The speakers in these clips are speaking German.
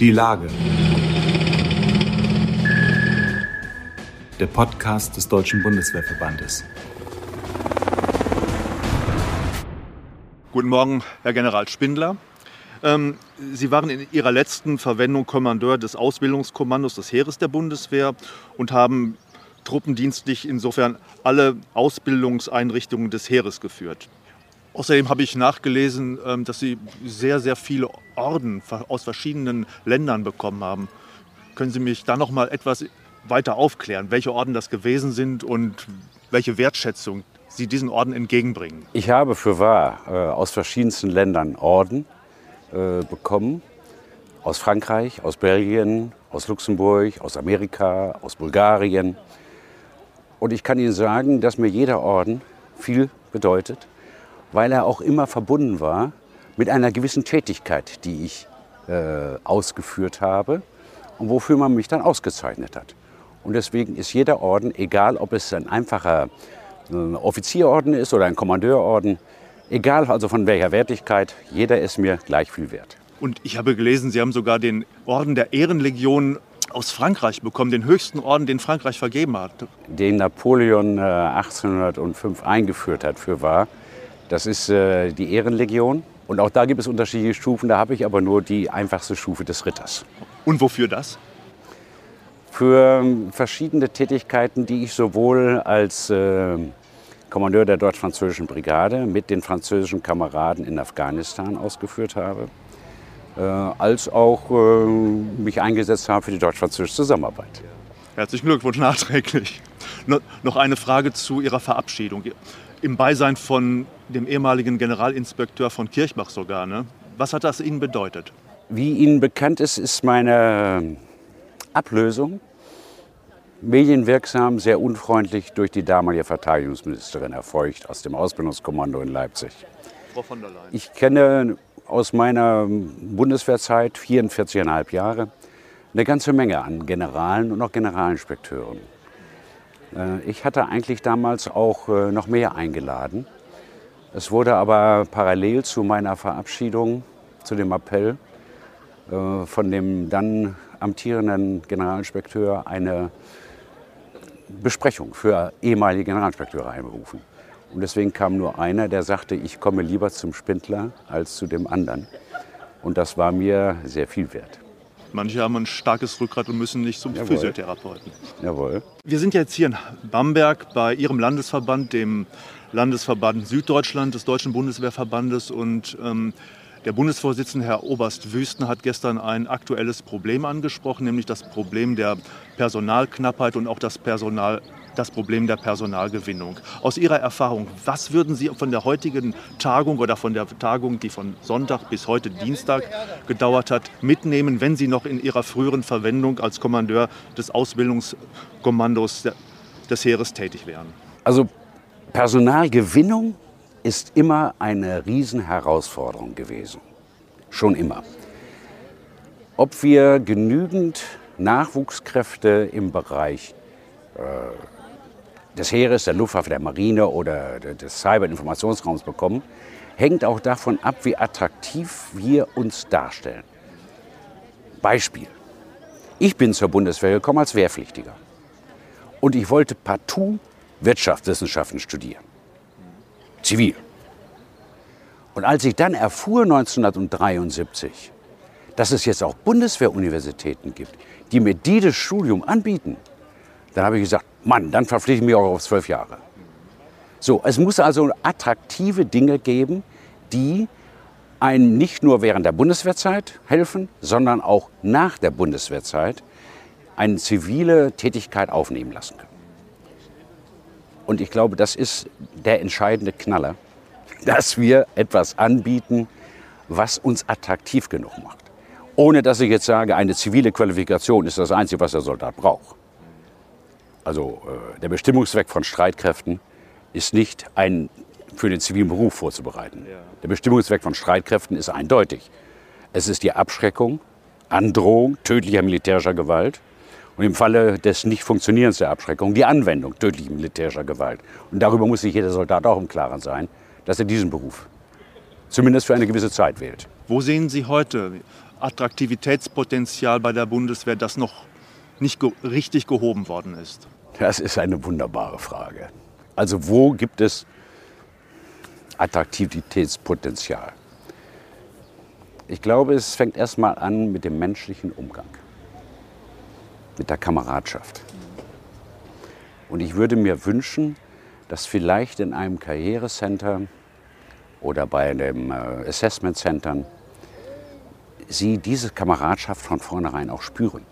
Die Lage. Der Podcast des Deutschen Bundeswehrverbandes. Guten Morgen, Herr General Spindler. Ähm, Sie waren in Ihrer letzten Verwendung Kommandeur des Ausbildungskommandos des Heeres der Bundeswehr und haben truppendienstlich insofern alle Ausbildungseinrichtungen des Heeres geführt. Außerdem habe ich nachgelesen, ähm, dass Sie sehr, sehr viele Orden aus verschiedenen Ländern bekommen haben. Können Sie mich da noch mal etwas weiter aufklären, welche Orden das gewesen sind und welche Wertschätzung Sie diesen Orden entgegenbringen? Ich habe für wahr äh, aus verschiedensten Ländern Orden äh, bekommen. Aus Frankreich, aus Belgien, aus Luxemburg, aus Amerika, aus Bulgarien. Und ich kann Ihnen sagen, dass mir jeder Orden viel bedeutet weil er auch immer verbunden war mit einer gewissen Tätigkeit, die ich äh, ausgeführt habe und wofür man mich dann ausgezeichnet hat. Und deswegen ist jeder Orden, egal ob es ein einfacher äh, Offizierorden ist oder ein Kommandeurorden, egal also von welcher Wertigkeit, jeder ist mir gleich viel wert. Und ich habe gelesen, Sie haben sogar den Orden der Ehrenlegion aus Frankreich bekommen, den höchsten Orden, den Frankreich vergeben hat. Den Napoleon äh, 1805 eingeführt hat für wahr. Das ist äh, die Ehrenlegion. Und auch da gibt es unterschiedliche Stufen. Da habe ich aber nur die einfachste Stufe des Ritters. Und wofür das? Für ähm, verschiedene Tätigkeiten, die ich sowohl als äh, Kommandeur der deutsch-französischen Brigade mit den französischen Kameraden in Afghanistan ausgeführt habe, äh, als auch äh, mich eingesetzt habe für die deutsch-französische Zusammenarbeit. Herzlichen Glückwunsch nachträglich. No, noch eine Frage zu Ihrer Verabschiedung im Beisein von dem ehemaligen Generalinspekteur von Kirchbach sogar. Ne? Was hat das Ihnen bedeutet? Wie Ihnen bekannt ist, ist meine Ablösung medienwirksam, sehr unfreundlich durch die damalige Verteidigungsministerin erfolgt aus dem Ausbildungskommando in Leipzig. Frau von der Leyen. Ich kenne aus meiner Bundeswehrzeit, 44,5 Jahre, eine ganze Menge an Generalen und auch Generalinspekteuren. Äh, ich hatte eigentlich damals auch äh, noch mehr eingeladen. Es wurde aber parallel zu meiner Verabschiedung, zu dem Appell äh, von dem dann amtierenden Generalinspekteur eine Besprechung für ehemalige Generalinspekteure einberufen. Und deswegen kam nur einer, der sagte, ich komme lieber zum Spindler als zu dem anderen. Und das war mir sehr viel wert. Manche haben ein starkes Rückgrat und müssen nicht zum Jawohl. Physiotherapeuten. Jawohl. Wir sind jetzt hier in Bamberg bei Ihrem Landesverband, dem Landesverband Süddeutschland des Deutschen Bundeswehrverbandes. Und ähm, der Bundesvorsitzende, Herr Oberst Wüsten, hat gestern ein aktuelles Problem angesprochen, nämlich das Problem der Personalknappheit und auch das Personal das Problem der Personalgewinnung. Aus Ihrer Erfahrung, was würden Sie von der heutigen Tagung oder von der Tagung, die von Sonntag bis heute Dienstag gedauert hat, mitnehmen, wenn Sie noch in Ihrer früheren Verwendung als Kommandeur des Ausbildungskommandos des Heeres tätig wären? Also Personalgewinnung ist immer eine Riesenherausforderung gewesen. Schon immer. Ob wir genügend Nachwuchskräfte im Bereich äh, des Heeres, der Luftwaffe, der Marine oder des Cyber-Informationsraums bekommen, hängt auch davon ab, wie attraktiv wir uns darstellen. Beispiel. Ich bin zur Bundeswehr gekommen als Wehrpflichtiger. Und ich wollte partout Wirtschaftswissenschaften studieren. Zivil. Und als ich dann erfuhr 1973, dass es jetzt auch Bundeswehruniversitäten gibt, die mir dieses Studium anbieten, dann habe ich gesagt, Mann, dann verpflichte ich mich auch auf zwölf Jahre. So, es muss also attraktive Dinge geben, die einem nicht nur während der Bundeswehrzeit helfen, sondern auch nach der Bundeswehrzeit eine zivile Tätigkeit aufnehmen lassen können. Und ich glaube, das ist der entscheidende Knaller, dass wir etwas anbieten, was uns attraktiv genug macht. Ohne dass ich jetzt sage, eine zivile Qualifikation ist das Einzige, was der Soldat braucht. Also äh, der Bestimmungszweck von Streitkräften ist nicht ein für den zivilen Beruf vorzubereiten. Ja. Der Bestimmungszweck von Streitkräften ist eindeutig. Es ist die Abschreckung, Androhung tödlicher militärischer Gewalt und im Falle des Nicht-Funktionierens der Abschreckung die Anwendung tödlicher militärischer Gewalt. Und darüber muss sich jeder Soldat auch im Klaren sein, dass er diesen Beruf zumindest für eine gewisse Zeit wählt. Wo sehen Sie heute Attraktivitätspotenzial bei der Bundeswehr, das noch nicht ge richtig gehoben worden ist? Das ist eine wunderbare Frage. Also wo gibt es Attraktivitätspotenzial? Ich glaube, es fängt erstmal an mit dem menschlichen Umgang, mit der Kameradschaft. Und ich würde mir wünschen, dass vielleicht in einem Karrierecenter oder bei einem äh, Assessment Centern Sie diese Kameradschaft von vornherein auch spüren.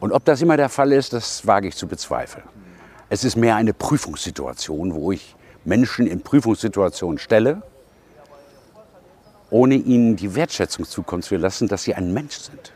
Und ob das immer der Fall ist, das wage ich zu bezweifeln. Es ist mehr eine Prüfungssituation, wo ich Menschen in Prüfungssituationen stelle, ohne ihnen die Wertschätzung zukommen zu lassen, dass sie ein Mensch sind.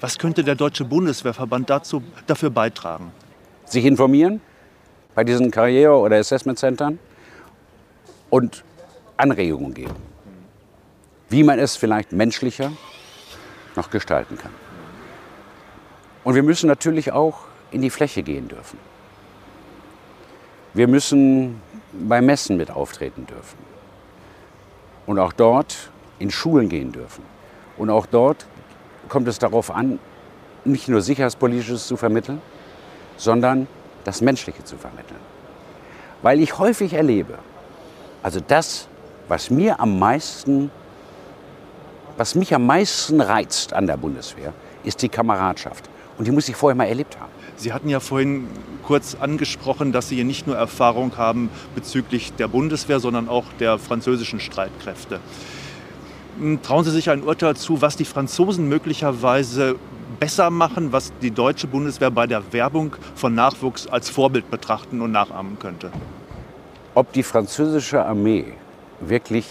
Was könnte der Deutsche Bundeswehrverband dazu, dafür beitragen? Sich informieren bei diesen Karriere- oder Assessment-Centern und Anregungen geben, wie man es vielleicht menschlicher noch gestalten kann. Und wir müssen natürlich auch in die Fläche gehen dürfen. Wir müssen bei Messen mit auftreten dürfen. Und auch dort in Schulen gehen dürfen. Und auch dort kommt es darauf an, nicht nur Sicherheitspolitisches zu vermitteln, sondern das Menschliche zu vermitteln. Weil ich häufig erlebe, also das, was mir am meisten, was mich am meisten reizt an der Bundeswehr, ist die Kameradschaft. Und die muss ich vorher mal erlebt haben. Sie hatten ja vorhin kurz angesprochen, dass Sie hier nicht nur Erfahrung haben bezüglich der Bundeswehr, sondern auch der französischen Streitkräfte. Hm, trauen Sie sich ein Urteil zu, was die Franzosen möglicherweise besser machen, was die deutsche Bundeswehr bei der Werbung von Nachwuchs als Vorbild betrachten und nachahmen könnte? Ob die französische Armee wirklich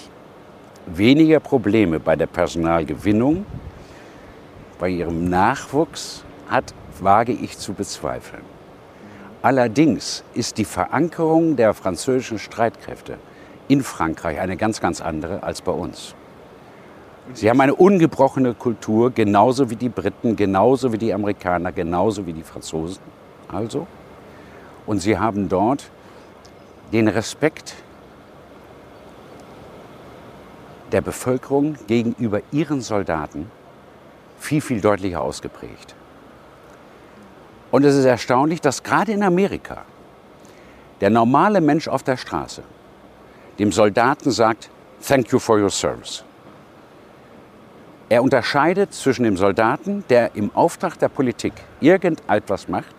weniger Probleme bei der Personalgewinnung, bei ihrem Nachwuchs hat, wage ich zu bezweifeln. Allerdings ist die Verankerung der französischen Streitkräfte in Frankreich eine ganz, ganz andere als bei uns. Sie haben eine ungebrochene Kultur, genauso wie die Briten, genauso wie die Amerikaner, genauso wie die Franzosen. Also. Und sie haben dort den Respekt der Bevölkerung gegenüber ihren Soldaten viel, viel deutlicher ausgeprägt. Und es ist erstaunlich, dass gerade in Amerika der normale Mensch auf der Straße dem Soldaten sagt, Thank you for your service. Er unterscheidet zwischen dem Soldaten, der im Auftrag der Politik irgendetwas macht,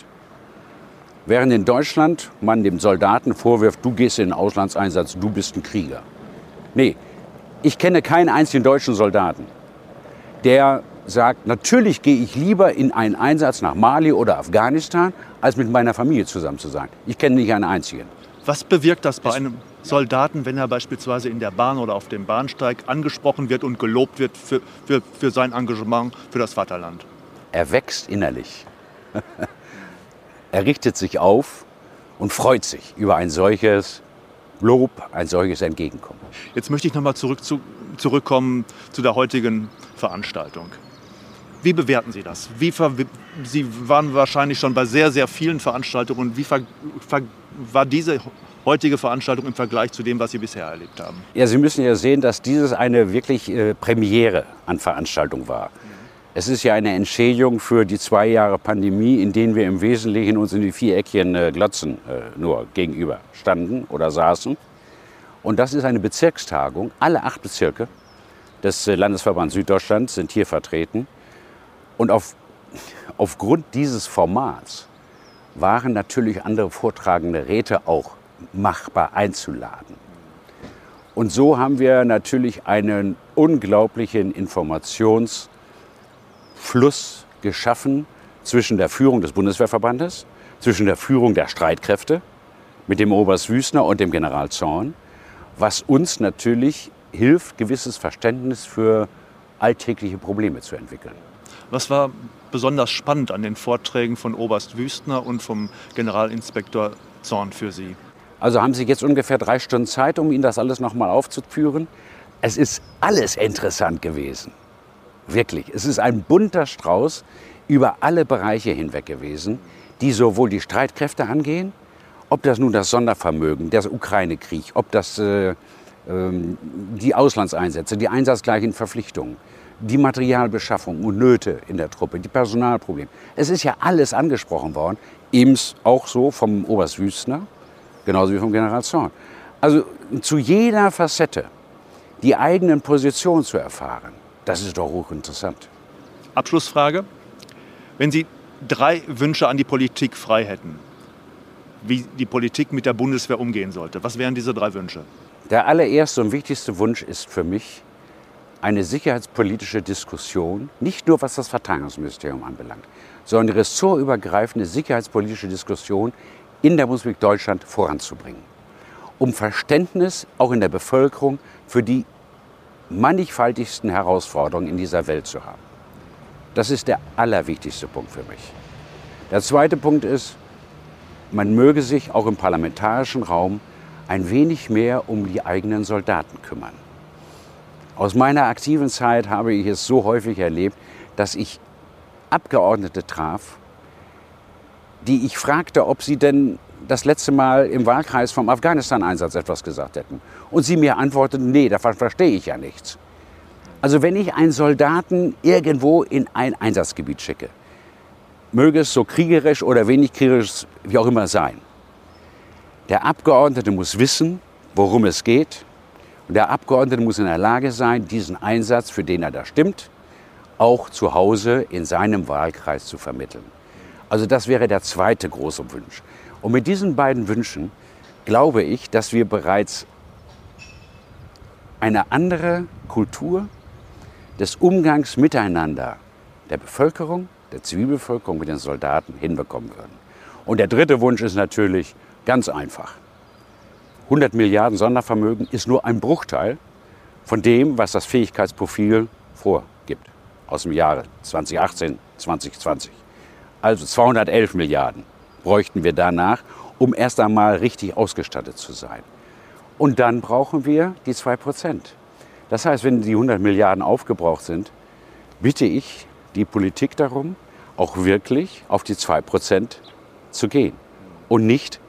während in Deutschland man dem Soldaten vorwirft, du gehst in den Auslandseinsatz, du bist ein Krieger. Nee, ich kenne keinen einzigen deutschen Soldaten, der sagt, natürlich gehe ich lieber in einen Einsatz nach Mali oder Afghanistan, als mit meiner Familie zusammen zu sein. Ich kenne nicht einen einzigen. Was bewirkt das bei einem Soldaten, wenn er beispielsweise in der Bahn oder auf dem Bahnsteig angesprochen wird und gelobt wird für, für, für sein Engagement für das Vaterland? Er wächst innerlich. er richtet sich auf und freut sich über ein solches Lob, ein solches Entgegenkommen. Jetzt möchte ich nochmal zurück zu, zurückkommen zu der heutigen Veranstaltung. Wie bewerten Sie das? Wie Sie waren wahrscheinlich schon bei sehr, sehr vielen Veranstaltungen. Wie war diese heutige Veranstaltung im Vergleich zu dem, was Sie bisher erlebt haben? Ja, Sie müssen ja sehen, dass dieses eine wirklich äh, Premiere an Veranstaltung war. Es ist ja eine Entschädigung für die zwei Jahre Pandemie, in denen wir im Wesentlichen uns in die vier Eckchen äh, Glotzen äh, nur gegenüber standen oder saßen. Und das ist eine Bezirkstagung. Alle acht Bezirke des äh, Landesverbands Süddeutschland sind hier vertreten. Und auf, aufgrund dieses Formats waren natürlich andere vortragende Räte auch machbar einzuladen. Und so haben wir natürlich einen unglaublichen Informationsfluss geschaffen zwischen der Führung des Bundeswehrverbandes, zwischen der Führung der Streitkräfte mit dem Oberst Wüstner und dem General Zorn, was uns natürlich hilft, gewisses Verständnis für alltägliche Probleme zu entwickeln. Was war besonders spannend an den Vorträgen von Oberst Wüstner und vom Generalinspektor Zorn für Sie? Also haben Sie jetzt ungefähr drei Stunden Zeit, um Ihnen das alles nochmal aufzuführen. Es ist alles interessant gewesen. Wirklich. Es ist ein bunter Strauß über alle Bereiche hinweg gewesen, die sowohl die Streitkräfte angehen, ob das nun das Sondervermögen, der Ukraine-Krieg, ob das äh, äh, die Auslandseinsätze, die einsatzgleichen Verpflichtungen, die Materialbeschaffung und Nöte in der Truppe, die Personalprobleme. Es ist ja alles angesprochen worden, eben auch so vom Oberst Wüstner, genauso wie vom General Zorn. Also zu jeder Facette die eigenen Positionen zu erfahren, das ist doch hochinteressant. Abschlussfrage. Wenn Sie drei Wünsche an die Politik frei hätten, wie die Politik mit der Bundeswehr umgehen sollte, was wären diese drei Wünsche? Der allererste und wichtigste Wunsch ist für mich eine sicherheitspolitische Diskussion, nicht nur was das Verteidigungsministerium anbelangt, sondern eine ressortübergreifende sicherheitspolitische Diskussion in der Bundesrepublik Deutschland voranzubringen, um Verständnis auch in der Bevölkerung für die mannigfaltigsten Herausforderungen in dieser Welt zu haben. Das ist der allerwichtigste Punkt für mich. Der zweite Punkt ist, man möge sich auch im parlamentarischen Raum ein wenig mehr um die eigenen Soldaten kümmern. Aus meiner aktiven Zeit habe ich es so häufig erlebt, dass ich Abgeordnete traf, die ich fragte, ob sie denn das letzte Mal im Wahlkreis vom Afghanistan-Einsatz etwas gesagt hätten. Und sie mir antworteten, nee, davon verstehe ich ja nichts. Also wenn ich einen Soldaten irgendwo in ein Einsatzgebiet schicke, möge es so kriegerisch oder wenig kriegerisch, wie auch immer sein, der Abgeordnete muss wissen, worum es geht. Und der Abgeordnete muss in der Lage sein, diesen Einsatz, für den er da stimmt, auch zu Hause in seinem Wahlkreis zu vermitteln. Also das wäre der zweite große Wunsch. Und mit diesen beiden Wünschen glaube ich, dass wir bereits eine andere Kultur des Umgangs miteinander der Bevölkerung, der Zivilbevölkerung mit den Soldaten hinbekommen würden. Und der dritte Wunsch ist natürlich ganz einfach. 100 Milliarden Sondervermögen ist nur ein Bruchteil von dem, was das Fähigkeitsprofil vorgibt aus dem Jahre 2018, 2020. Also 211 Milliarden bräuchten wir danach, um erst einmal richtig ausgestattet zu sein. Und dann brauchen wir die 2 Prozent. Das heißt, wenn die 100 Milliarden aufgebraucht sind, bitte ich die Politik darum, auch wirklich auf die 2 Prozent zu gehen und nicht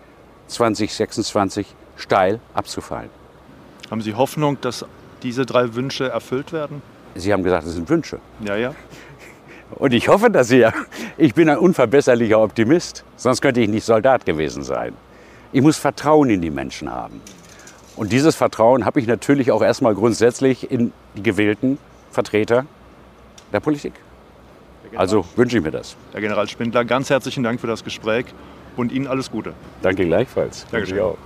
2026 steil abzufallen. Haben Sie Hoffnung, dass diese drei Wünsche erfüllt werden? Sie haben gesagt, es sind Wünsche. Ja, ja. Und ich hoffe das sehr. Ich bin ein unverbesserlicher Optimist, sonst könnte ich nicht Soldat gewesen sein. Ich muss Vertrauen in die Menschen haben. Und dieses Vertrauen habe ich natürlich auch erstmal grundsätzlich in die gewählten Vertreter der Politik. Also wünsche ich mir das. Herr General Spindler, ganz herzlichen Dank für das Gespräch und Ihnen alles Gute. Danke gleichfalls. Ich auch.